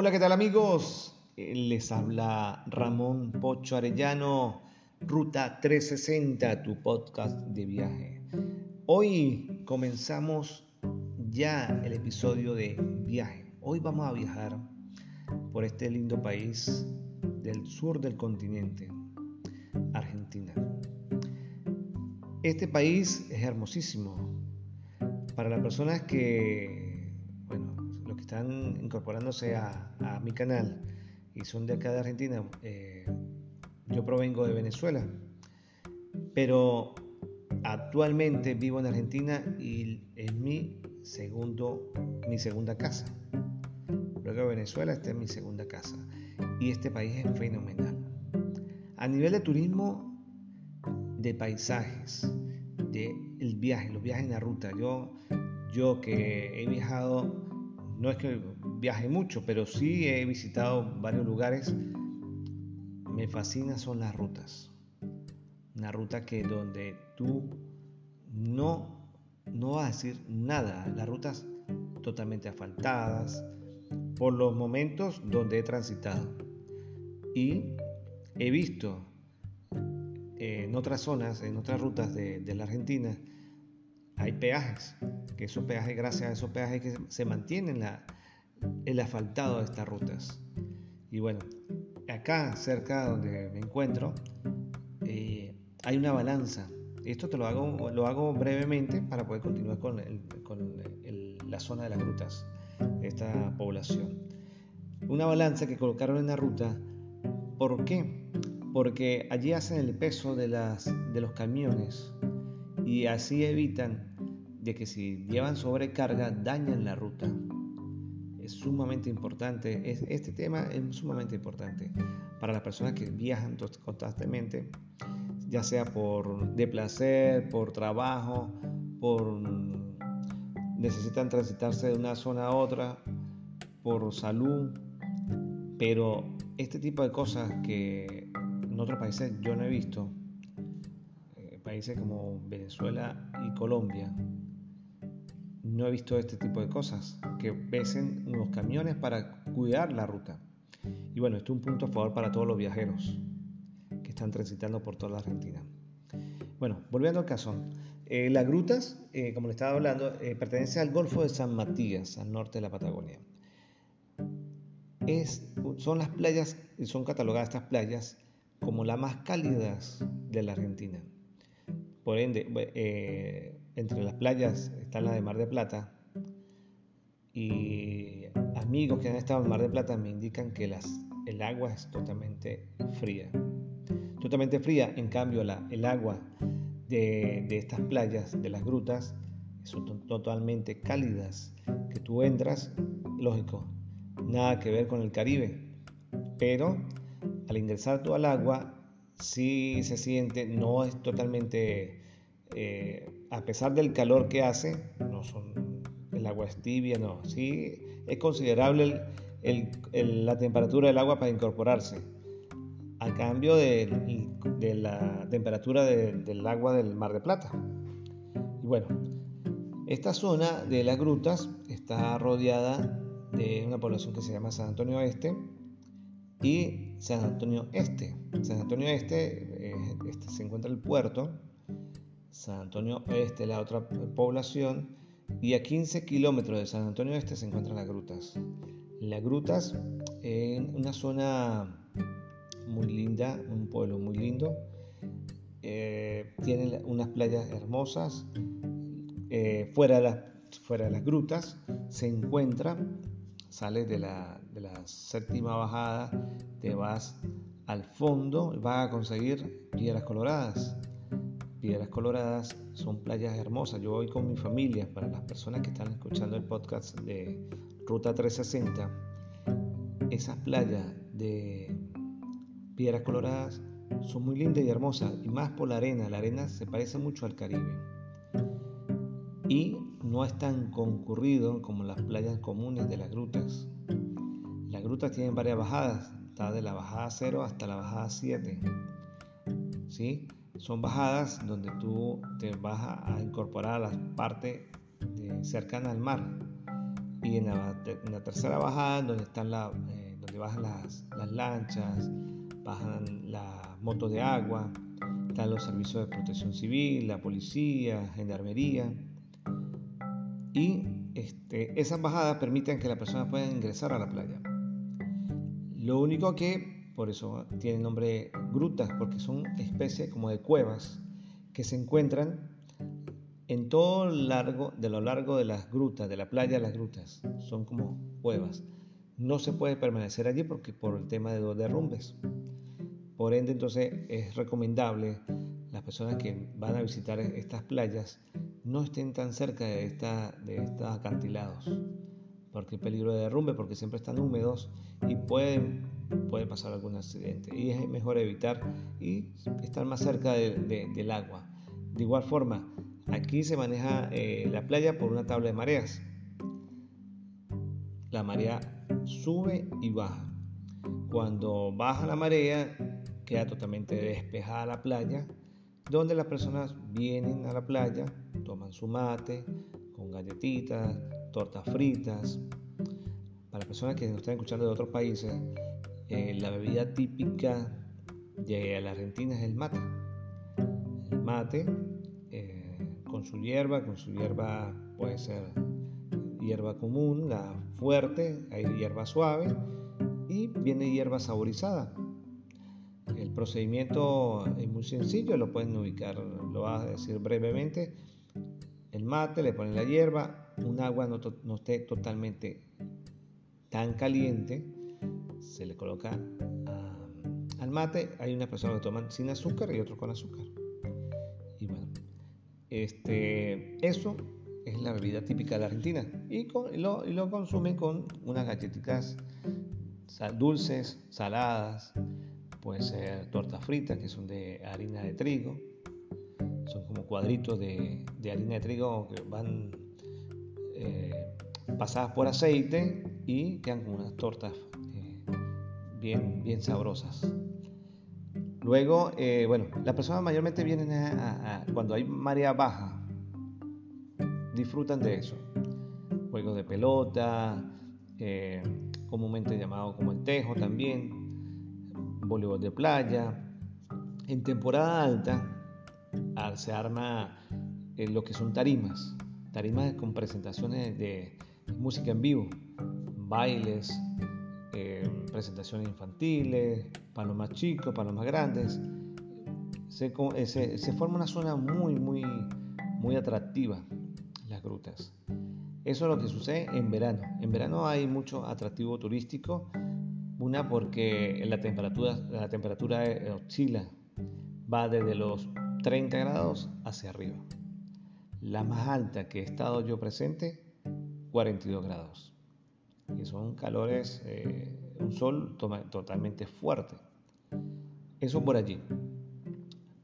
Hola, ¿qué tal amigos? Eh, Les habla Ramón Pocho Arellano, Ruta 360, tu podcast de viaje. Hoy comenzamos ya el episodio de viaje. Hoy vamos a viajar por este lindo país del sur del continente, Argentina. Este país es hermosísimo. Para las personas que, están incorporándose a, mi canal y son de acá de Argentina, eh, yo provengo de Venezuela, pero actualmente vivo en Argentina y es mi segundo, mi segunda casa. Luego de Venezuela, esta es mi segunda casa y este país es fenomenal. A nivel de turismo, de paisajes, de el viaje, los viajes en la ruta. Yo, yo que he viajado, no es que viaje mucho, pero sí he visitado varios lugares. Me fascina son las rutas. Una ruta que donde tú no, no vas a decir nada. Las rutas totalmente asfaltadas por los momentos donde he transitado. Y he visto en otras zonas, en otras rutas de, de, la Argentina, hay peajes, que esos peajes, gracias a esos peajes que se mantienen la, el asfaltado de estas rutas. Y bueno, acá cerca donde me encuentro, eh, hay una balanza. Esto te lo hago, lo hago brevemente para poder continuar con, el, con el, la zona de las rutas, esta población. Una balanza que colocaron en la ruta, ¿por qué? porque allí hacen el peso de, las, de los camiones y así evitan de que si llevan sobrecarga dañan la ruta. Es sumamente importante, es, este tema es sumamente importante para las personas que viajan constantemente, ya sea por de placer, por trabajo, por necesitan transitarse de una zona a otra, por salud, pero este tipo de cosas que en otros países yo no he visto, países como Venezuela y Colombia, no he visto este tipo de cosas, que pesen unos camiones para cuidar la ruta. Y bueno, esto es un punto a favor para todos los viajeros que están transitando por toda la Argentina. Bueno, volviendo al caso, eh, las grutas, eh, como le estaba hablando, eh, pertenece al Golfo de San Matías, al norte de la Patagonia. Es, son las playas, son catalogadas estas playas como las más cálidas de la Argentina. Por ende, eh, entre las playas está la de Mar de Plata y amigos que han estado en Mar de Plata me indican que el agua es totalmente fría. Totalmente fría, en cambio el agua de, de estas playas, de las grutas, son totalmente cálidas, que tú entras, lógico, nada que ver con el Caribe, pero al ingresar tú al agua, sí se siente, no es totalmente, eh, a pesar del calor que hace, no son, el agua es tibia, no, sí es considerable la temperatura del agua para incorporarse, a cambio de, de la temperatura de, del agua del Mar de Plata. Y bueno, esta zona de las grutas está rodeada de una población que se llama San Antonio Este, y San Antonio Este. San Antonio Este, eh, este se encuentra el puerto, San Antonio Este la otra población y a 15 kilómetros de San Antonio Este se encuentran las grutas. Las grutas en una zona muy linda, un pueblo muy lindo, eh, tiene unas playas hermosas, eh, fuera de las grutas se encuentra sales de la, de la séptima bajada, te vas al fondo, vas a conseguir piedras coloradas. Piedras Coloradas son playas hermosas. Yo voy con mi familia, para las personas que están escuchando el podcast de Ruta 360, esas playas de Piedras Coloradas son muy lindas y hermosas, y más por la arena. La arena se parece mucho al Caribe. Y no es tan concurrido como las playas comunes de las grutas. Las grutas tienen varias bajadas, está de la bajada 0 hasta la bajada 7. ¿Sí? Son bajadas donde tú te vas a incorporar a la parte cercana al mar. y en la, tercera bajada, donde, están eh, donde bajan las, las, lanchas, bajan las motos de agua, están los servicios de protección civil, la policía, gendarmería. Y este, esas bajadas permiten que la persona pueda ingresar a la playa. Lo único que, por eso tiene nombre grutas, porque son especies como de cuevas que se encuentran en todo largo, de lo largo de las grutas, de la playa las grutas. Son como cuevas. No se puede permanecer allí porque por el tema de los derrumbes. Por ende, entonces es recomendable las personas que van a visitar estas playas no estén tan cerca de, esta, de estos acantilados, porque el peligro de derrumbe, porque siempre están húmedos y pueden, puede pasar algún accidente. Y es mejor evitar y estar más cerca del agua. De igual forma, aquí se maneja eh, la playa por una tabla de mareas. La marea sube y baja. Cuando baja la marea, queda totalmente despejada la playa donde las personas vienen a la playa, toman su mate con galletitas, tortas fritas. Para personas que nos están escuchando de otros países, eh, la bebida típica de la Argentina es el mate. El mate eh, con su hierba, con su hierba puede ser hierba común, la fuerte, hay hierba suave y viene hierba saborizada el procedimiento es muy sencillo, lo pueden ubicar, lo voy a decir brevemente. Mate, le ponen la hierba, un agua no, esté totalmente tan caliente, se le coloca al mate. Hay unas personas que toman sin azúcar y otros con azúcar. Y bueno, este, eso es la bebida típica de Argentina y, lo, y lo consumen con unas galletitas dulces, saladas, puede ser tortas fritas que son de harina de trigo, son como cuadritos de, harina de trigo que van eh, pasadas por aceite y quedan como unas tortas eh, bien, bien sabrosas. Luego, eh, bueno, las personas mayormente vienen cuando hay marea baja, disfrutan de eso. Juegos de pelota, comúnmente llamado como el tejo también, voleibol de playa. En temporada alta se arma eh, lo que son tarimas, tarimas con presentaciones de música en vivo, bailes, eh, presentaciones infantiles, para los más chicos, para los más grandes. Se, eh, se, forma una zona muy, muy, muy atractiva, las grutas. Eso es lo que sucede en verano. En verano hay mucho atractivo turístico una porque la temperatura, la temperatura oscila, va desde los 30 grados hacia arriba. La más alta que he estado yo presente, 42 grados. Y son calores, eh, un sol totalmente fuerte. Eso por allí.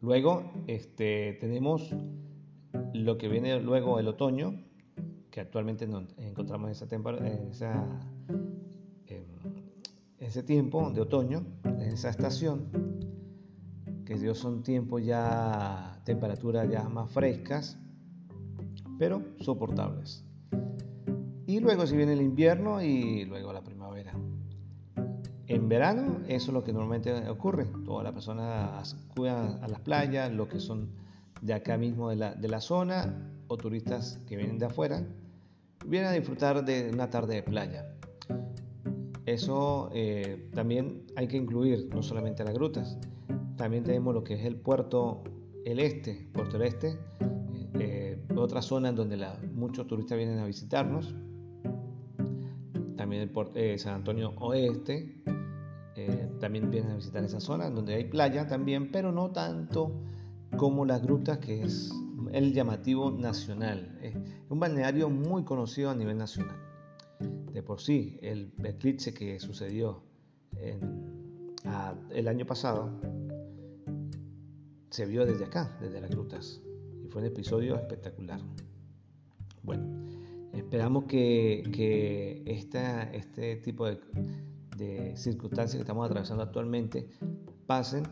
Luego este, tenemos lo que viene luego el otoño, que actualmente nos encontramos esa ese tiempo de otoño, en esa estación, que Dios son tiempos ya, temperaturas ya más frescas, pero soportables. Y luego si viene el invierno y luego la primavera. En verano eso es lo que normalmente ocurre. Todas las personas acuden a las playas, lo que son de acá mismo de la, de la zona o turistas que vienen de afuera, vienen a disfrutar de una tarde de playa. Eso eh, también hay que incluir, no solamente las grutas, también tenemos lo que es el puerto el este, Puerto el Este, eh, otra zona en donde muchos turistas vienen a visitarnos, también el eh, San Antonio Oeste, también vienen a visitar esa zona, donde hay playa también, pero no tanto como las grutas, que es el llamativo nacional, es un balneario muy conocido a nivel nacional. De por sí el eclipse que sucedió el año pasado se vio desde acá, desde las grutas, y fue un episodio espectacular. Bueno, esperamos que, este tipo de, de, circunstancias que estamos atravesando actualmente pasen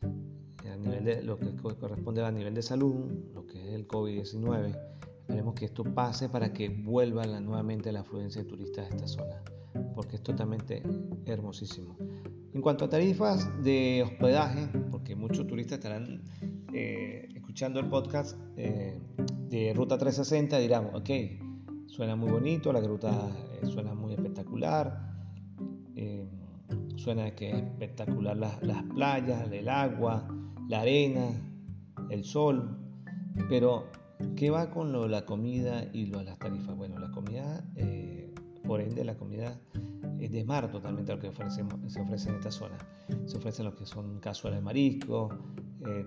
a nivel de lo que corresponde a nivel de salud, lo que es el COVID-19, Esperemos que esto pase para que vuelva nuevamente la afluencia de turistas a esta zona, porque es totalmente hermosísimo. En cuanto a tarifas de hospedaje, porque muchos turistas estarán eh, escuchando el podcast eh, de Ruta 360, dirán, ok, suena muy bonito, la ruta eh, suena muy espectacular, suena que es espectacular las, las playas, el agua, la arena, el sol, pero ¿qué va con lo, la comida y lo, las tarifas? Bueno, la comida, eh, por ende, la comida es de mar totalmente lo que se ofrece en esta zona. Se ofrecen lo que son cazuelas de marisco, eh,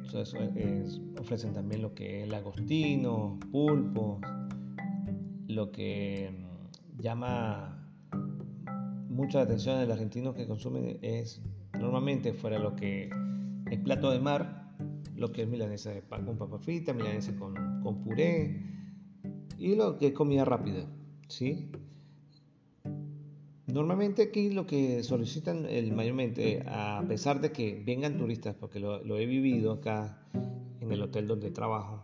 ofrecen también lo que es el agostino, pulpo, lo que mm, llama mucha atención del argentino que consumen es normalmente fuera lo que es plato de mar, lo que es milanesa de con papa frita, milanesa con, con puré y lo que es comida rápida, ¿sí? Normalmente aquí lo que solicitan el mayormente, a pesar de que vengan turistas, porque lo, lo, he vivido acá en el hotel donde trabajo,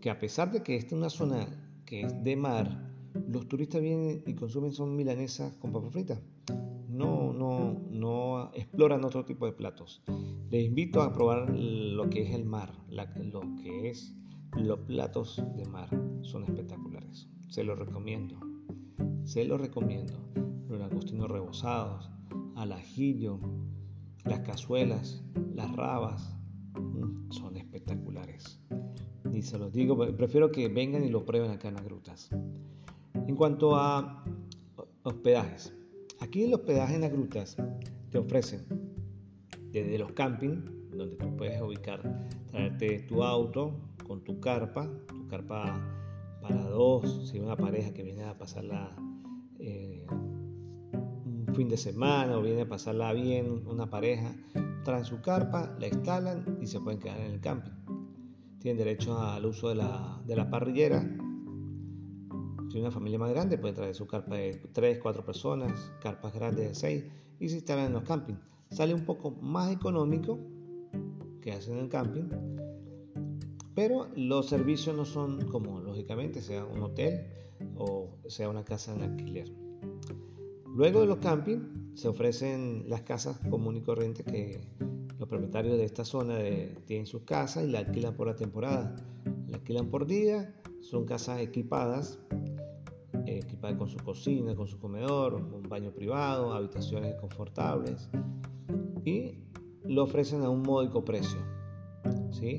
que a pesar de que esta es una zona que es de mar, los turistas vienen y consumen son milanesas con papa frita. No, no, no exploran otro tipo de platos. Les invito a probar lo que es el mar, lo que es los platos de mar. Son espectaculares. Se los recomiendo. Se los recomiendo. Los langostinos rebozados, al ajillo, las cazuelas, las rabas, mm, son espectaculares. Y se los digo, prefiero que vengan y lo prueben acá en las grutas. En cuanto a hospedajes, aquí el hospedaje en las grutas te ofrecen desde los campings, donde tú puedes ubicar, traerte tu auto con tu carpa, tu carpa para dos, si una pareja que viene a pasarla eh, un fin de semana o viene a pasarla bien, una pareja, traen su carpa, la instalan y se pueden quedar en el camping. Tienen derecho al uso de la, de la parrillera si una familia más grande puede traer su carpa de 3, 4 personas, carpas grandes de 6 y se instalan en los campings. Sale un poco más económico que hacen en el camping, pero los servicios no son como lógicamente sea un hotel o sea una casa en alquiler. Luego de los campings se ofrecen las casas común y corrientes que los propietarios de esta zona tienen sus casas y la alquilan por la temporada. La alquilan por día, son casas equipadas equipada con su cocina, con su comedor, un baño privado, habitaciones confortables y lo ofrecen a un módico precio. ¿sí?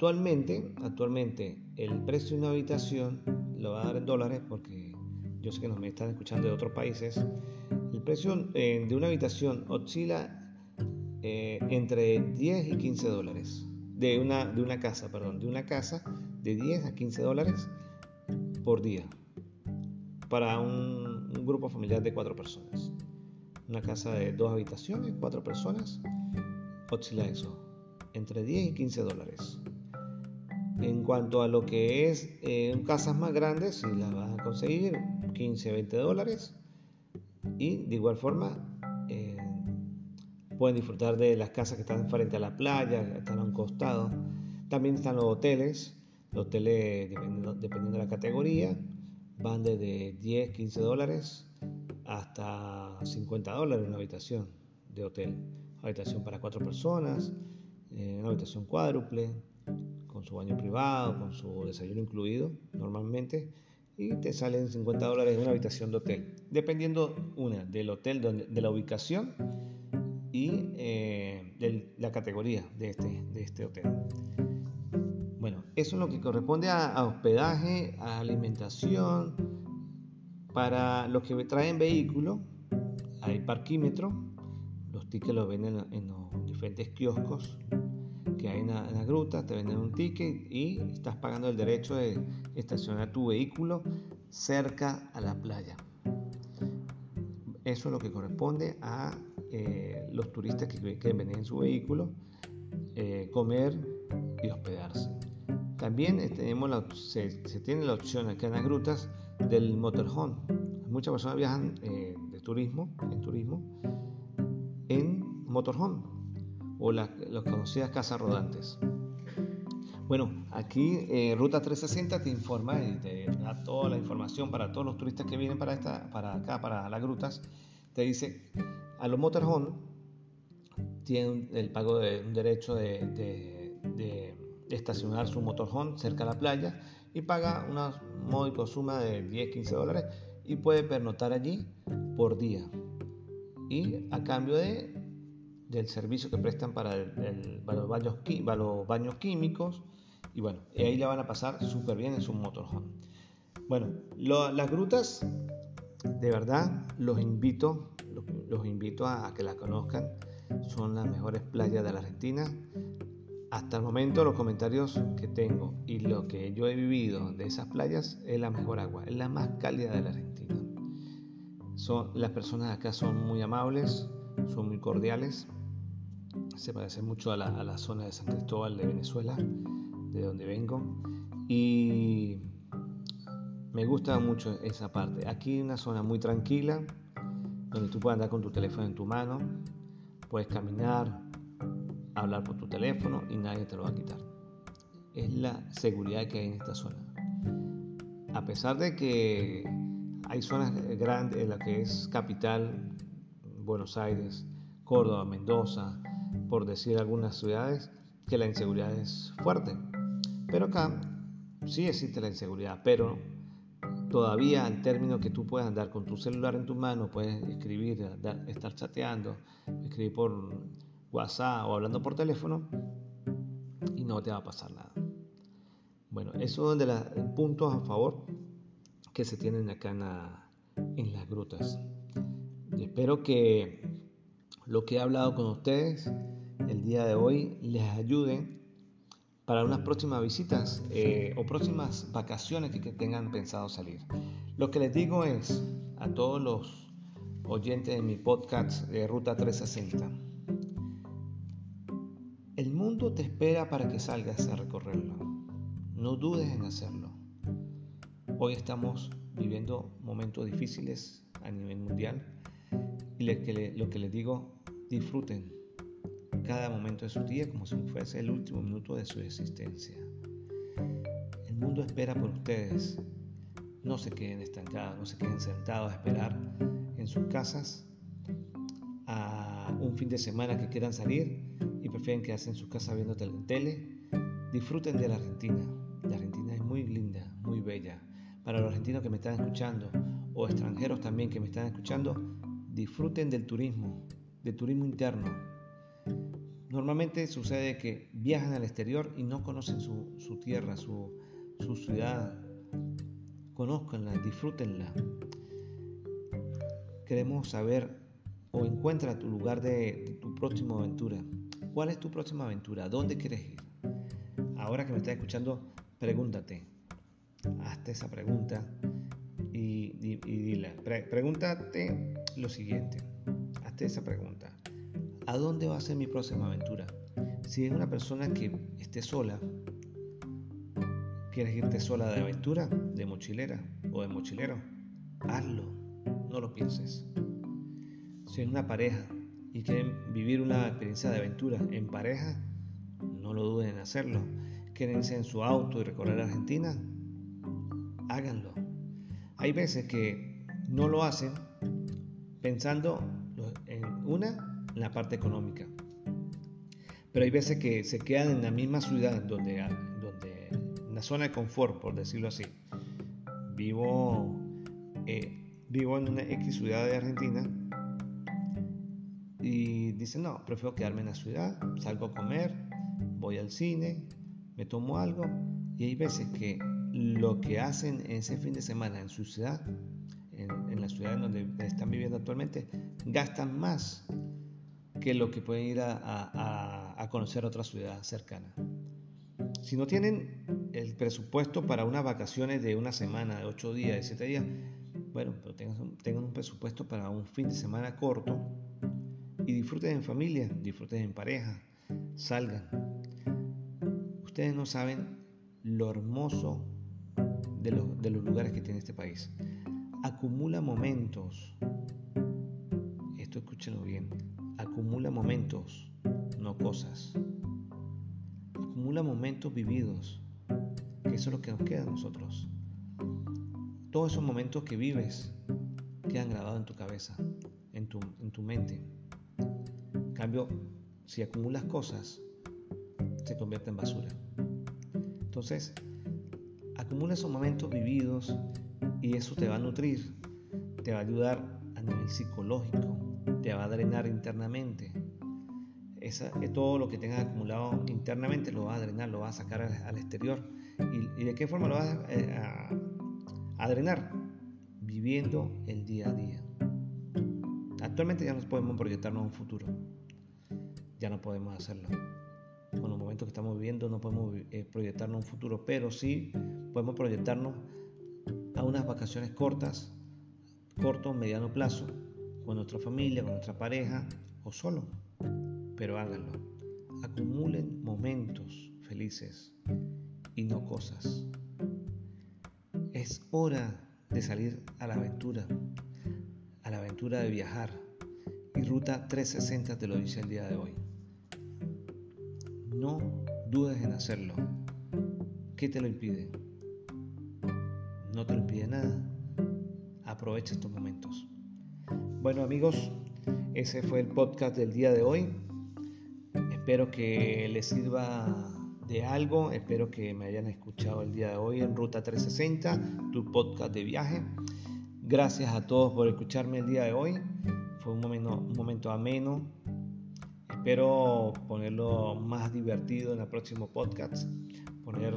Actualmente, actualmente el precio de una habitación lo va a dar en dólares porque yo sé que nos me están escuchando de otros países. El precio eh, de una habitación oscila eh, entre 10 y 15 dólares. De una, de una casa, perdón, de una casa de 10 a 15 dólares por día para un, grupo familiar de cuatro personas. Una casa de dos habitaciones, cuatro personas, oscila eso, entre 10 y 15 dólares. En cuanto a lo que es eh, casas más grandes, si las vas a conseguir, 15, 20 dólares. Y de igual forma, eh, pueden disfrutar de las casas que están frente a la playa, están a un costado. También están los hoteles, los hoteles dependiendo, dependiendo de la categoría, van desde 10, 15 dólares hasta 50 dólares una habitación de hotel. Habitación para cuatro personas, eh, una habitación cuádruple, con su baño privado, con su desayuno incluido normalmente, y te salen 50 dólares una habitación de hotel, dependiendo una del hotel, de la ubicación y eh, de la categoría de este, de este hotel. Eso es lo que corresponde a, hospedaje, a alimentación. Para los que traen vehículo, hay parquímetro. Los tickets los venden en los diferentes kioscos que hay en la, gruta. Te venden un ticket y estás pagando el derecho de estacionar tu vehículo cerca a la playa. Eso es lo que corresponde a eh, los turistas que quieren venir en su vehículo, eh, comer y hospedarse. También eh, tenemos se, tiene la opción acá en las grutas del motorhome. Muchas personas viajan de turismo, en turismo, en motorhome o las, conocidas casas rodantes. Bueno, aquí eh, Ruta 360 te informa y te da toda la información para todos los turistas que vienen para, esta, para acá, para las grutas. Te dice, a los motorhome tienen el pago de un derecho de, de, estacionar su motorhome cerca de la playa y paga una módica suma de 10-15 dólares y puede pernotar allí por día. Y a cambio de, del servicio que prestan para, el, los, baños, para los baños químicos, y bueno, ahí la van a pasar súper bien en su motorhome. Bueno, las grutas, de verdad, los invito, los, invito a, que la conozcan. Son las mejores playas de la Argentina. Hasta el momento los comentarios que tengo y lo que yo he vivido de esas playas es la mejor agua, es la más cálida de la Argentina. Son, las personas acá son muy amables, son muy cordiales, se parece mucho a la, a zona de San Cristóbal de Venezuela de donde vengo. Y me gusta mucho esa parte. Aquí una zona muy tranquila, donde tú puedes andar con tu teléfono en tu mano, puedes caminar, hablar por tu teléfono y nadie te lo va a quitar. Es la seguridad que hay en esta zona. A pesar de que hay zonas grandes en la que es capital, Buenos Aires, Córdoba, Mendoza, por decir algunas ciudades, que la inseguridad es fuerte. Pero acá sí existe la inseguridad, pero todavía al término que tú puedes andar con tu celular en tu mano, puedes escribir, estar chateando, escribir por WhatsApp o hablando por teléfono y no te va a pasar nada. Bueno, es de los puntos a favor que se tienen acá en, en las grutas. Espero que lo que he hablado con ustedes el día de hoy les ayude para unas próximas visitas eh, o próximas vacaciones que, tengan pensado salir. Lo que les digo es a todos los oyentes de mi podcast de Ruta 360, el mundo te espera para que salgas a recorrerlo. No dudes en hacerlo. Hoy estamos viviendo momentos difíciles a nivel mundial y lo que les digo, disfruten cada momento de su día como si fuese el último minuto de su existencia. El mundo espera por ustedes. No se queden estancados, no se queden sentados a esperar en sus casas a un fin de semana que quieran salir y prefieren quedarse en sus casas viendo tele. Disfruten de la Argentina. La Argentina es muy linda, muy bella. Para los argentinos que me están escuchando o extranjeros también que me están escuchando, disfruten del turismo, del turismo interno, Normalmente sucede que viajan al exterior y no conocen su, tierra, su, ciudad. Conózcanla, disfrútenla. Queremos saber o encuentra tu lugar de, tu próxima aventura. ¿Cuál es tu próxima aventura? ¿Dónde quieres ir? Ahora que me estás escuchando, pregúntate. Hazte esa pregunta y, y, pregúntate lo siguiente. Hazte esa pregunta. ¿A dónde va a ser mi próxima aventura? Si es una persona que esté sola, quieres irte sola de aventura, de mochilera o de mochilero, hazlo, no lo pienses. Si es una pareja y quieren vivir una experiencia de aventura en pareja, no lo duden en hacerlo. Quieren irse en su auto y recorrer Argentina, háganlo. Hay veces que no lo hacen pensando en una la parte económica. Pero hay veces que se quedan en la misma ciudad donde, donde en la zona de confort, por decirlo así. Vivo, eh, vivo en una X ciudad de Argentina y dicen, no, prefiero quedarme en la ciudad, salgo a comer, voy al cine, me tomo algo y hay veces que lo que hacen ese fin de semana en su ciudad, en, en la ciudad en donde están viviendo actualmente, gastan más que lo que pueden ir a, conocer otra ciudad cercana. Si no tienen el presupuesto para unas vacaciones de una semana, de ocho días, de siete días, bueno, pero tengan, tengan un presupuesto para un fin de semana corto y disfruten en familia, disfruten en pareja, salgan. Ustedes no saben lo hermoso de los, de los lugares que tiene este país. Acumula momentos. Esto escúchenlo bien acumula momentos, no cosas. acumula momentos vividos, que eso es lo que nos queda a nosotros. Todos esos momentos que vives quedan grabados en tu cabeza, en tu, en tu mente. En cambio, si acumulas cosas, se convierte en basura. Entonces, acumula esos momentos vividos y eso te va a nutrir, te va a ayudar a nivel psicológico, te va a drenar internamente. Esa, todo lo que tengas acumulado internamente lo va a drenar, lo va a sacar al, exterior. ¿Y, de qué forma lo vas eh, a, a drenar? Viviendo el día a día. Actualmente ya no podemos proyectarnos un futuro. Ya no podemos hacerlo con los momentos que estamos viviendo no podemos eh, proyectarnos un futuro, pero sí podemos proyectarnos a unas vacaciones cortas, corto, mediano plazo, con nuestra familia, con nuestra pareja o solo. Pero háganlo. Acumulen momentos felices y no cosas. Es hora de salir a la aventura, a la aventura de viajar. Y Ruta 360 te lo dice el día de hoy. No dudes en hacerlo. ¿Qué te lo impide? No te lo impide nada. Aprovecha estos momentos. Bueno amigos, ese fue el podcast del día de hoy. Espero que les sirva de algo. Espero que me hayan escuchado el día de hoy en Ruta 360, tu podcast de viaje. Gracias a todos por escucharme el día de hoy. Fue un momento, un momento ameno, Espero ponerlo más divertido en el próximo podcast, poner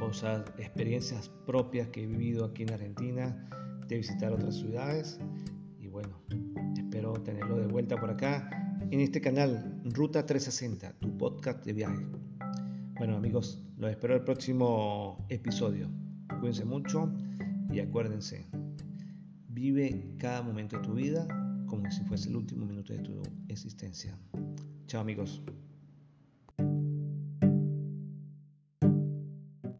cosas, experiencias propias que he vivido aquí en Argentina, de visitar otras ciudades tenerlo de vuelta por acá en este canal Ruta 360, tu podcast de viaje. Bueno amigos, los espero el próximo episodio. Cuídense mucho y acuérdense, vive cada momento de tu vida como si fuese el último minuto de tu existencia. Chao amigos.